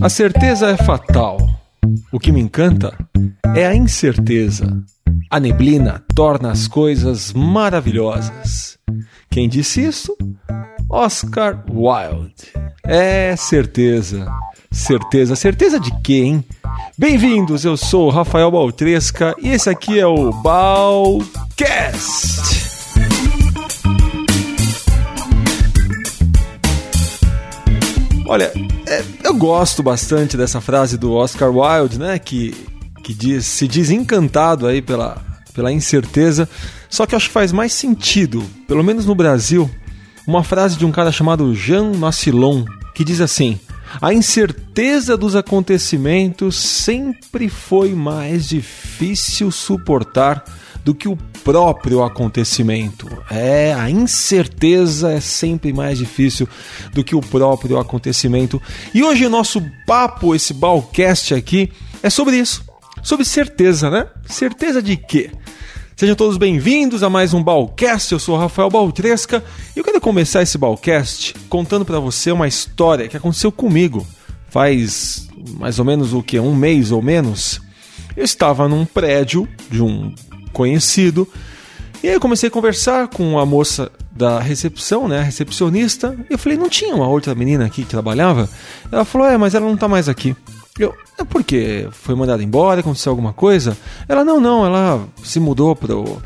A certeza é fatal. O que me encanta é a incerteza. A neblina torna as coisas maravilhosas. Quem disse isso? Oscar Wilde. É certeza. Certeza. Certeza de hein? Bem-vindos, eu sou Rafael Baltresca e esse aqui é o Balcast. Olha, é, eu gosto bastante dessa frase do Oscar Wilde, né? Que, que diz, se diz encantado aí pela, pela incerteza. Só que acho que faz mais sentido, pelo menos no Brasil, uma frase de um cara chamado Jean Massillon, que diz assim: A incerteza dos acontecimentos sempre foi mais difícil suportar do que o próprio acontecimento. É, a incerteza é sempre mais difícil do que o próprio acontecimento. E hoje o nosso papo, esse balcast aqui, é sobre isso. Sobre certeza, né? Certeza de quê? Sejam todos bem-vindos a mais um Balcast. Eu sou Rafael Baltresca e eu quero começar esse Balcast contando para você uma história que aconteceu comigo faz mais ou menos o que um mês ou menos. Eu estava num prédio de um conhecido. E aí eu comecei a conversar com a moça da recepção, né, a recepcionista, e eu falei, não tinha uma outra menina aqui que trabalhava? Ela falou, é, mas ela não tá mais aqui. Eu, é porque foi mandada embora, aconteceu alguma coisa? Ela, não, não, ela se mudou pro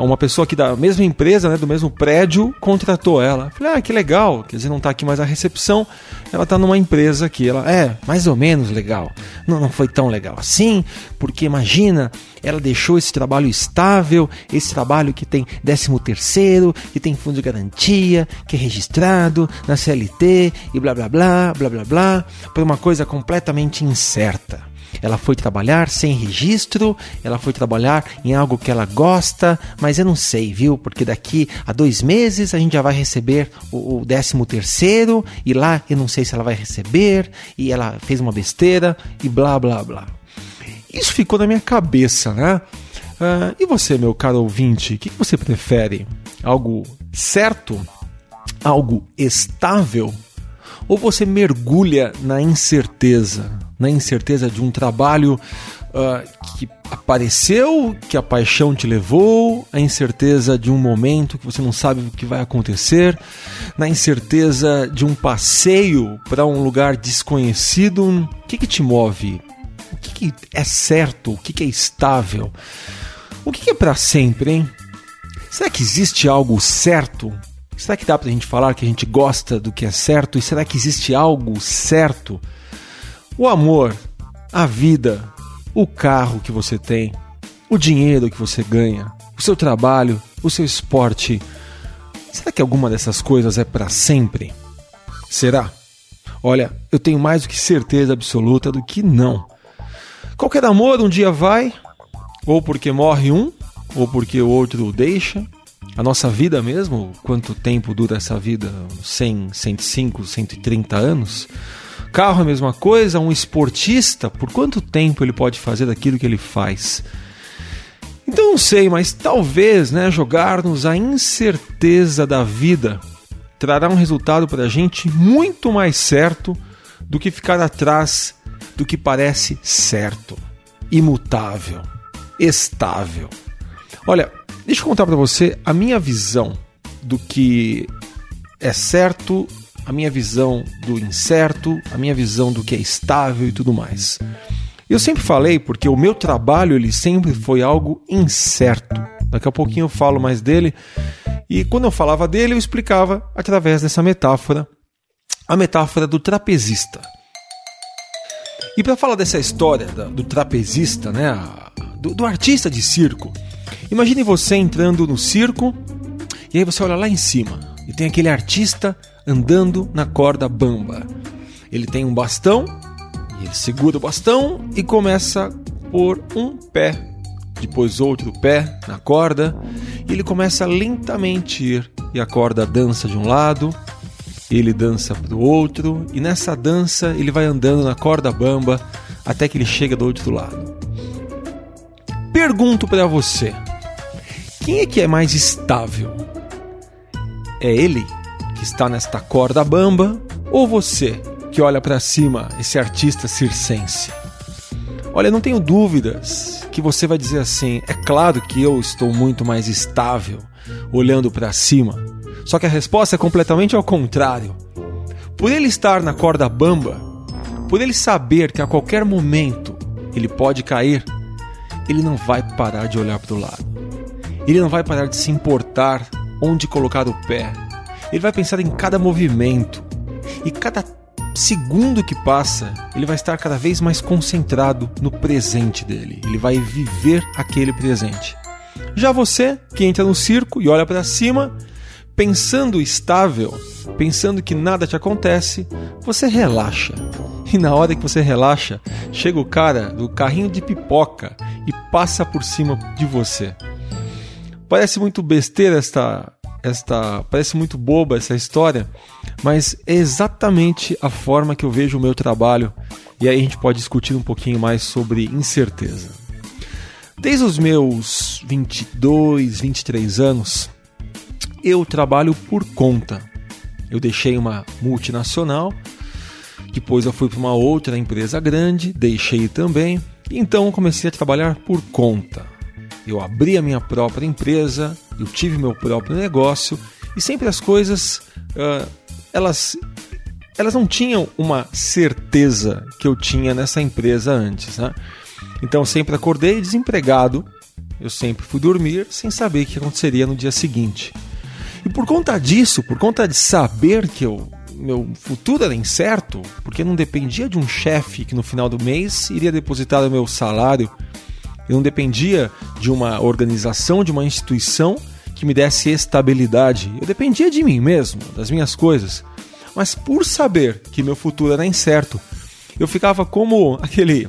uma pessoa aqui da mesma empresa, né, do mesmo prédio, contratou ela. Falei, ah, que legal, quer dizer, não está aqui mais a recepção, ela está numa empresa aqui. Ela, é, mais ou menos legal. Não, não foi tão legal assim, porque imagina, ela deixou esse trabalho estável, esse trabalho que tem 13 terceiro, que tem fundo de garantia, que é registrado na CLT e blá blá blá, blá blá blá, por uma coisa completamente incerta. Ela foi trabalhar sem registro, ela foi trabalhar em algo que ela gosta, mas eu não sei, viu? Porque daqui a dois meses a gente já vai receber o, o décimo terceiro e lá eu não sei se ela vai receber e ela fez uma besteira e blá blá blá. Isso ficou na minha cabeça, né? Uh, e você, meu caro ouvinte, o que, que você prefere? Algo certo? Algo estável? Ou você mergulha na incerteza? Na incerteza de um trabalho uh, que apareceu, que a paixão te levou, a incerteza de um momento que você não sabe o que vai acontecer, na incerteza de um passeio para um lugar desconhecido. O que, que te move? O que, que é certo? O que, que é estável? O que, que é para sempre, hein? Será que existe algo certo? Será que dá para a gente falar que a gente gosta do que é certo? E será que existe algo certo? O amor, a vida, o carro que você tem, o dinheiro que você ganha, o seu trabalho, o seu esporte. Será que alguma dessas coisas é para sempre? Será? Olha, eu tenho mais do que certeza absoluta do que não. Qualquer amor um dia vai, ou porque morre um, ou porque o outro o deixa. A nossa vida mesmo, quanto tempo dura essa vida? 100, 105, 130 anos? Carro é a mesma coisa, um esportista, por quanto tempo ele pode fazer daquilo que ele faz? Então não sei, mas talvez né, jogar-nos a incerteza da vida trará um resultado para a gente muito mais certo do que ficar atrás do que parece certo, imutável, estável. Olha, deixa eu contar para você a minha visão do que é certo a minha visão do incerto, a minha visão do que é estável e tudo mais. Eu sempre falei porque o meu trabalho ele sempre foi algo incerto. Daqui a pouquinho eu falo mais dele. E quando eu falava dele, eu explicava através dessa metáfora, a metáfora do trapezista. E para falar dessa história do trapezista, né, do, do artista de circo, imagine você entrando no circo e aí você olha lá em cima e tem aquele artista andando na corda bamba. Ele tem um bastão, ele segura o bastão e começa por um pé, depois outro pé na corda, e ele começa lentamente ir, e a corda dança de um lado, ele dança para o outro, e nessa dança ele vai andando na corda bamba até que ele chega do outro lado. Pergunto para você: quem é que é mais estável? É ele está nesta corda bamba, ou você que olha para cima, esse artista circense? Olha, não tenho dúvidas que você vai dizer assim: é claro que eu estou muito mais estável olhando para cima. Só que a resposta é completamente ao contrário. Por ele estar na corda bamba, por ele saber que a qualquer momento ele pode cair, ele não vai parar de olhar para o lado. Ele não vai parar de se importar onde colocar o pé. Ele vai pensar em cada movimento. E cada segundo que passa, ele vai estar cada vez mais concentrado no presente dele. Ele vai viver aquele presente. Já você, que entra no circo e olha para cima, pensando estável, pensando que nada te acontece, você relaxa. E na hora que você relaxa, chega o cara do carrinho de pipoca e passa por cima de você. Parece muito besteira esta esta parece muito boba essa história, mas é exatamente a forma que eu vejo o meu trabalho e aí a gente pode discutir um pouquinho mais sobre incerteza. Desde os meus 22, 23 anos, eu trabalho por conta. Eu deixei uma multinacional, depois eu fui para uma outra empresa grande, deixei também, então comecei a trabalhar por conta. Eu abri a minha própria empresa, eu tive meu próprio negócio e sempre as coisas uh, elas elas não tinham uma certeza que eu tinha nessa empresa antes, né? Então eu sempre acordei desempregado, eu sempre fui dormir sem saber o que aconteceria no dia seguinte. E por conta disso, por conta de saber que eu, meu futuro era incerto, porque não dependia de um chefe que no final do mês iria depositar o meu salário eu não dependia de uma organização, de uma instituição que me desse estabilidade. Eu dependia de mim mesmo, das minhas coisas. Mas por saber que meu futuro era incerto, eu ficava como aquele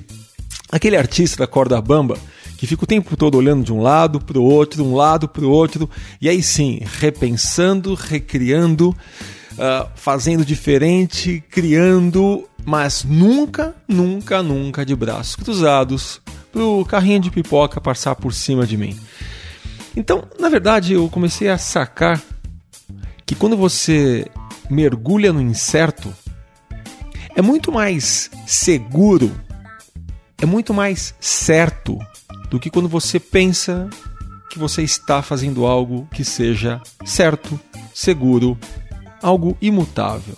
aquele artista da corda bamba que fica o tempo todo olhando de um lado para o outro, um lado para o outro, e aí sim, repensando, recriando, uh, fazendo diferente, criando, mas nunca, nunca, nunca de braços cruzados, pro carrinho de pipoca passar por cima de mim. Então, na verdade, eu comecei a sacar que quando você mergulha no incerto, é muito mais seguro, é muito mais certo do que quando você pensa que você está fazendo algo que seja certo, seguro, algo imutável.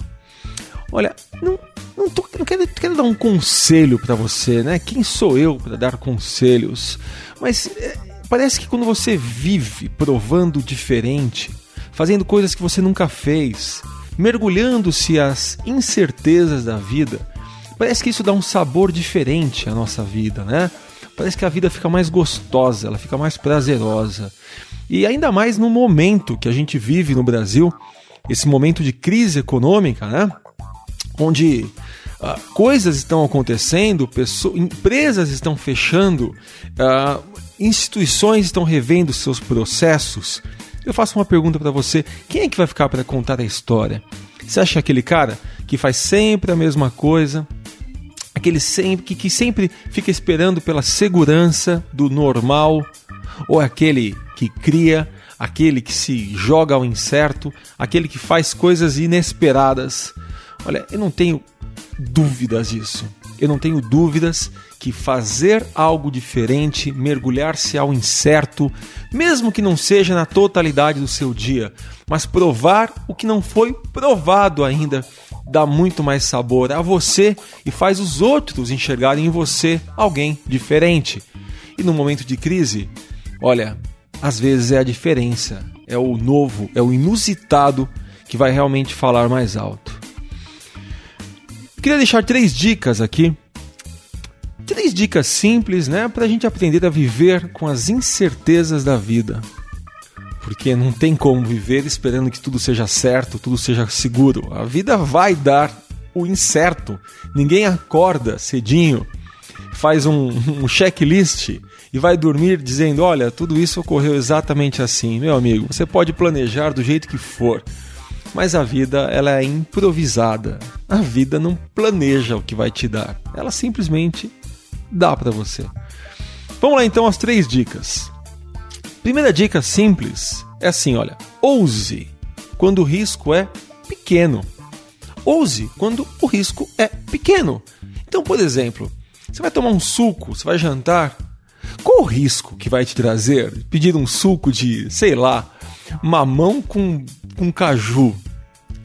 Olha, não, não, tô, não quero, quero dar um conselho para você, né? Quem sou eu para dar conselhos? Mas é, parece que quando você vive provando diferente, fazendo coisas que você nunca fez, mergulhando-se às incertezas da vida, parece que isso dá um sabor diferente à nossa vida, né? Parece que a vida fica mais gostosa, ela fica mais prazerosa. E ainda mais no momento que a gente vive no Brasil, esse momento de crise econômica, né? Onde Uh, coisas estão acontecendo, pessoas, empresas estão fechando, uh, instituições estão revendo seus processos. Eu faço uma pergunta para você: quem é que vai ficar para contar a história? Você acha aquele cara que faz sempre a mesma coisa, aquele sempre, que, que sempre fica esperando pela segurança do normal, ou é aquele que cria, aquele que se joga ao incerto, aquele que faz coisas inesperadas? Olha, eu não tenho dúvidas disso. Eu não tenho dúvidas que fazer algo diferente, mergulhar-se ao incerto, mesmo que não seja na totalidade do seu dia, mas provar o que não foi provado ainda, dá muito mais sabor a você e faz os outros enxergarem em você alguém diferente. E no momento de crise, olha, às vezes é a diferença, é o novo, é o inusitado que vai realmente falar mais alto. Queria deixar três dicas aqui. Três dicas simples, né, para a gente aprender a viver com as incertezas da vida. Porque não tem como viver esperando que tudo seja certo, tudo seja seguro. A vida vai dar o incerto. Ninguém acorda cedinho, faz um, um checklist e vai dormir dizendo: Olha, tudo isso ocorreu exatamente assim. Meu amigo, você pode planejar do jeito que for mas a vida ela é improvisada. A vida não planeja o que vai te dar. Ela simplesmente dá para você. Vamos lá então as três dicas. Primeira dica simples é assim, olha, ouse quando o risco é pequeno. Ouse quando o risco é pequeno. Então, por exemplo, você vai tomar um suco, você vai jantar. Qual o risco que vai te trazer pedir um suco de, sei lá, mamão com, com caju?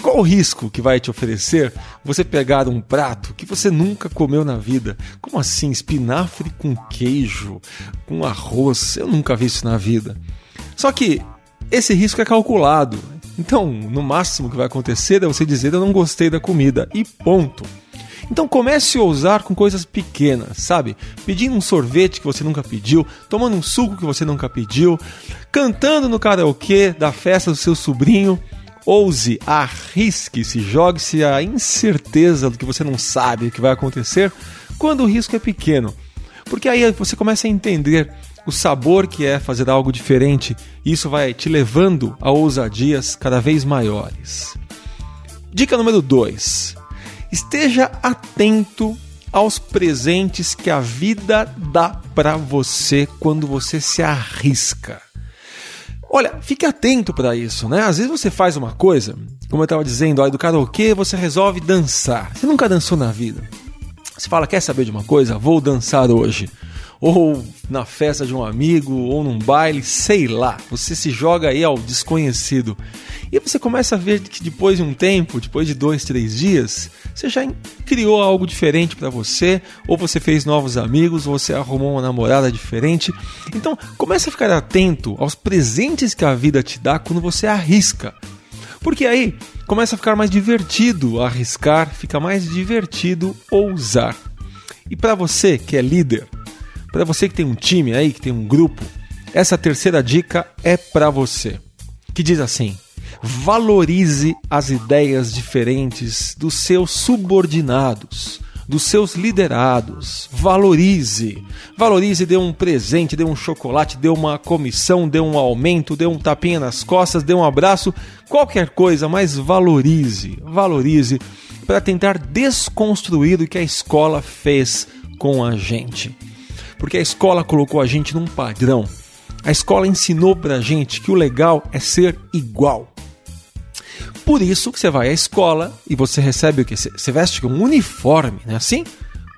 Qual o risco que vai te oferecer você pegar um prato que você nunca comeu na vida? Como assim? Espinafre com queijo, com arroz? Eu nunca vi isso na vida. Só que esse risco é calculado. Então, no máximo que vai acontecer é você dizer eu não gostei da comida e ponto. Então comece a ousar com coisas pequenas, sabe? Pedindo um sorvete que você nunca pediu, tomando um suco que você nunca pediu, cantando no karaokê da festa do seu sobrinho. Ouse, arrisque-se, jogue-se a incerteza do que você não sabe o que vai acontecer quando o risco é pequeno. Porque aí você começa a entender o sabor que é fazer algo diferente e isso vai te levando a ousadias cada vez maiores. Dica número 2: esteja atento aos presentes que a vida dá para você quando você se arrisca. Olha, fique atento para isso, né? Às vezes você faz uma coisa, como eu estava dizendo, ó, do karaokê você resolve dançar. Você nunca dançou na vida. Você fala, quer saber de uma coisa? Vou dançar hoje ou na festa de um amigo, ou num baile, sei lá. Você se joga aí ao desconhecido. E você começa a ver que depois de um tempo, depois de dois, três dias, você já criou algo diferente para você, ou você fez novos amigos, ou você arrumou uma namorada diferente. Então, comece a ficar atento aos presentes que a vida te dá quando você arrisca. Porque aí começa a ficar mais divertido arriscar, fica mais divertido ousar. E para você que é líder, para você que tem um time aí, que tem um grupo, essa terceira dica é para você. Que diz assim: valorize as ideias diferentes dos seus subordinados, dos seus liderados. Valorize. Valorize, dê um presente, dê um chocolate, dê uma comissão, dê um aumento, dê um tapinha nas costas, dê um abraço, qualquer coisa, mas valorize. Valorize para tentar desconstruir o que a escola fez com a gente porque a escola colocou a gente num padrão. A escola ensinou pra gente que o legal é ser igual. Por isso que você vai à escola e você recebe o que? Você veste um uniforme, não é assim?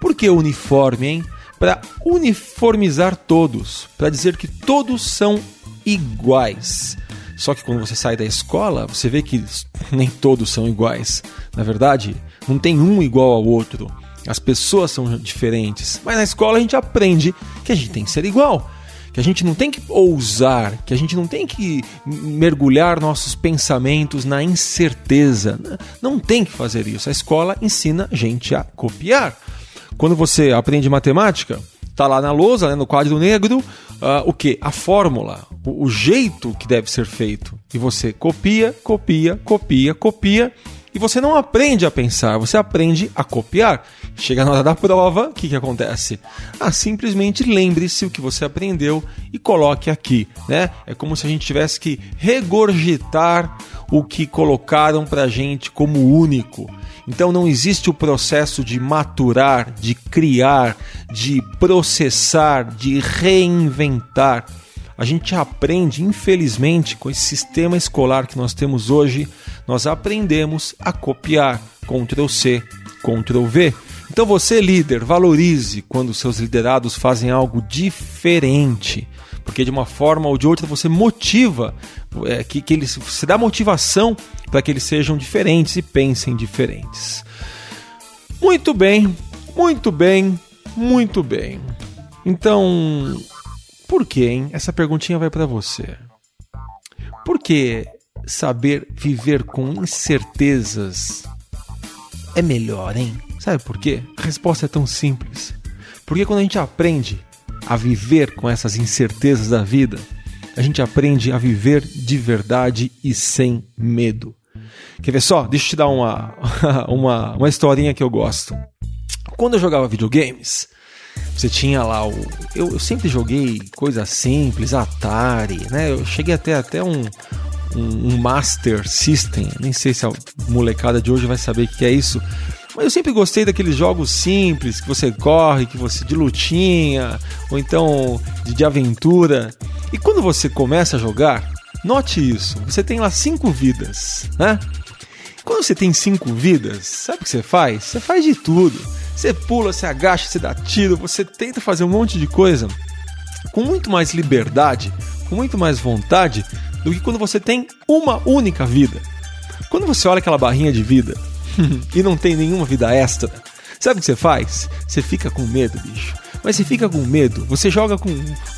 Por que uniforme, hein? Para uniformizar todos, para dizer que todos são iguais. Só que quando você sai da escola, você vê que nem todos são iguais. Na verdade, não tem um igual ao outro. As pessoas são diferentes, mas na escola a gente aprende que a gente tem que ser igual, que a gente não tem que ousar, que a gente não tem que mergulhar nossos pensamentos na incerteza. Não tem que fazer isso. A escola ensina a gente a copiar. Quando você aprende matemática, tá lá na lousa, né, no quadro negro, uh, o que? A fórmula, o, o jeito que deve ser feito. E você copia, copia, copia, copia e você não aprende a pensar, você aprende a copiar. Chega na hora da prova, o que, que acontece? Ah, simplesmente lembre-se o que você aprendeu e coloque aqui, né? É como se a gente tivesse que regurgitar o que colocaram pra gente como único. Então não existe o processo de maturar, de criar, de processar, de reinventar. A gente aprende, infelizmente, com esse sistema escolar que nós temos hoje, nós aprendemos a copiar. Ctrl C, Ctrl V. Então você, líder, valorize quando seus liderados fazem algo diferente. Porque de uma forma ou de outra você motiva, é, que, que eles, você dá motivação para que eles sejam diferentes e pensem diferentes. Muito bem, muito bem, muito bem. Então, por quê, hein? Essa perguntinha vai para você. Por que saber viver com incertezas é melhor, hein? Sabe por quê? A resposta é tão simples. Porque quando a gente aprende a viver com essas incertezas da vida, a gente aprende a viver de verdade e sem medo. Quer ver só? Deixa eu te dar uma, uma, uma historinha que eu gosto. Quando eu jogava videogames, você tinha lá o. Eu, eu sempre joguei coisas simples, Atari, né? Eu cheguei até até um, um, um, Master System. Nem sei se a molecada de hoje vai saber o que é isso. Mas eu sempre gostei daqueles jogos simples que você corre, que você de lutinha, ou então de, de aventura. E quando você começa a jogar, note isso: você tem lá cinco vidas, né? Quando você tem cinco vidas, sabe o que você faz? Você faz de tudo. Você pula, você agacha, você dá tiro, você tenta fazer um monte de coisa com muito mais liberdade, com muito mais vontade do que quando você tem uma única vida. Quando você olha aquela barrinha de vida e não tem nenhuma vida extra, sabe o que você faz? Você fica com medo, bicho. Mas você fica com medo, você joga com,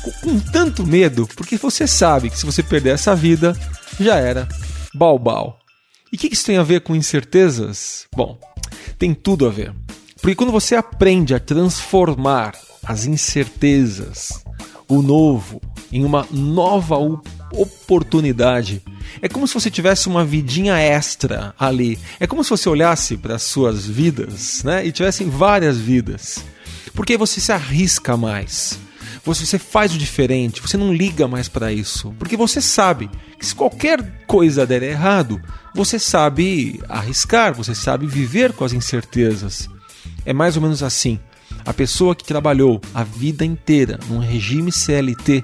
com, com tanto medo, porque você sabe que se você perder essa vida, já era. Balbal. E o que isso tem a ver com incertezas? Bom, tem tudo a ver. Porque quando você aprende a transformar as incertezas, o novo, em uma nova oportunidade, é como se você tivesse uma vidinha extra ali. É como se você olhasse para as suas vidas, né, e tivessem várias vidas. Porque você se arrisca mais. Você faz o diferente, você não liga mais para isso, porque você sabe que se qualquer coisa der errado, você sabe arriscar, você sabe viver com as incertezas. É mais ou menos assim. A pessoa que trabalhou a vida inteira num regime CLT,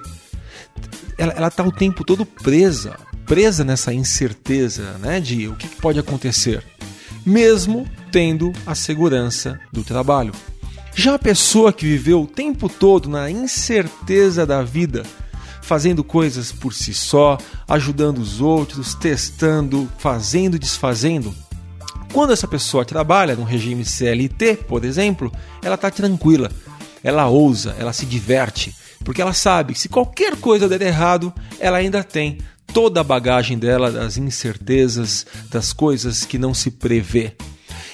ela está o tempo todo presa, presa nessa incerteza né, de o que pode acontecer, mesmo tendo a segurança do trabalho. Já a pessoa que viveu o tempo todo na incerteza da vida, fazendo coisas por si só, ajudando os outros, testando, fazendo e desfazendo, quando essa pessoa trabalha no regime CLT, por exemplo, ela está tranquila, ela ousa, ela se diverte, porque ela sabe que se qualquer coisa der errado, ela ainda tem toda a bagagem dela das incertezas, das coisas que não se prevê.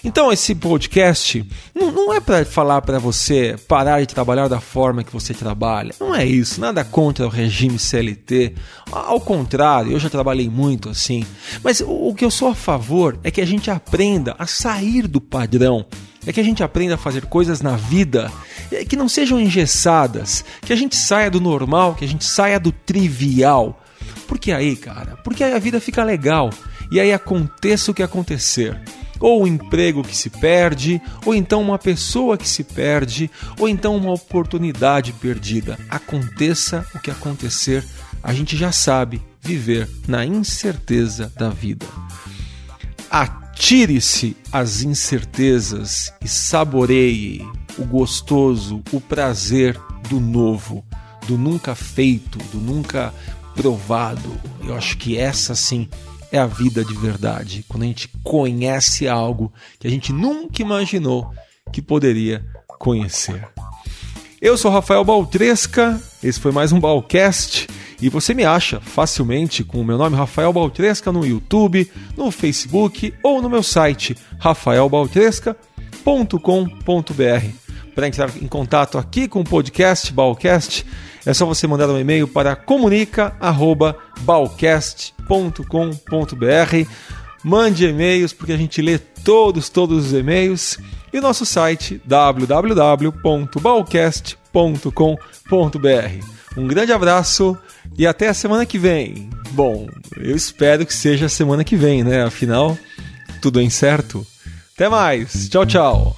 Então, esse podcast não, não é para falar para você parar de trabalhar da forma que você trabalha. Não é isso. Nada contra o regime CLT. Ao contrário, eu já trabalhei muito assim. Mas o, o que eu sou a favor é que a gente aprenda a sair do padrão. É que a gente aprenda a fazer coisas na vida que não sejam engessadas, que a gente saia do normal, que a gente saia do trivial. Porque aí, cara, porque aí a vida fica legal e aí aconteça o que acontecer ou um emprego que se perde, ou então uma pessoa que se perde, ou então uma oportunidade perdida. Aconteça o que acontecer, a gente já sabe viver na incerteza da vida. Atire-se às incertezas e saboreie o gostoso, o prazer do novo, do nunca feito, do nunca provado. Eu acho que essa sim é a vida de verdade. Quando a gente conhece algo que a gente nunca imaginou que poderia conhecer. Eu sou Rafael Baltresca, esse foi mais um Balcast e você me acha facilmente com o meu nome Rafael Baltresca no YouTube, no Facebook ou no meu site rafaelbaltresca.com.br. Para entrar em contato aqui com o podcast Balcast, é só você mandar um e-mail para comunica@balcast.com.br. Mande e-mails porque a gente lê todos, todos os e-mails e o nosso site www.balcast.com.br. Um grande abraço e até a semana que vem. Bom, eu espero que seja a semana que vem, né? Afinal, tudo em certo. Até mais. Tchau, tchau.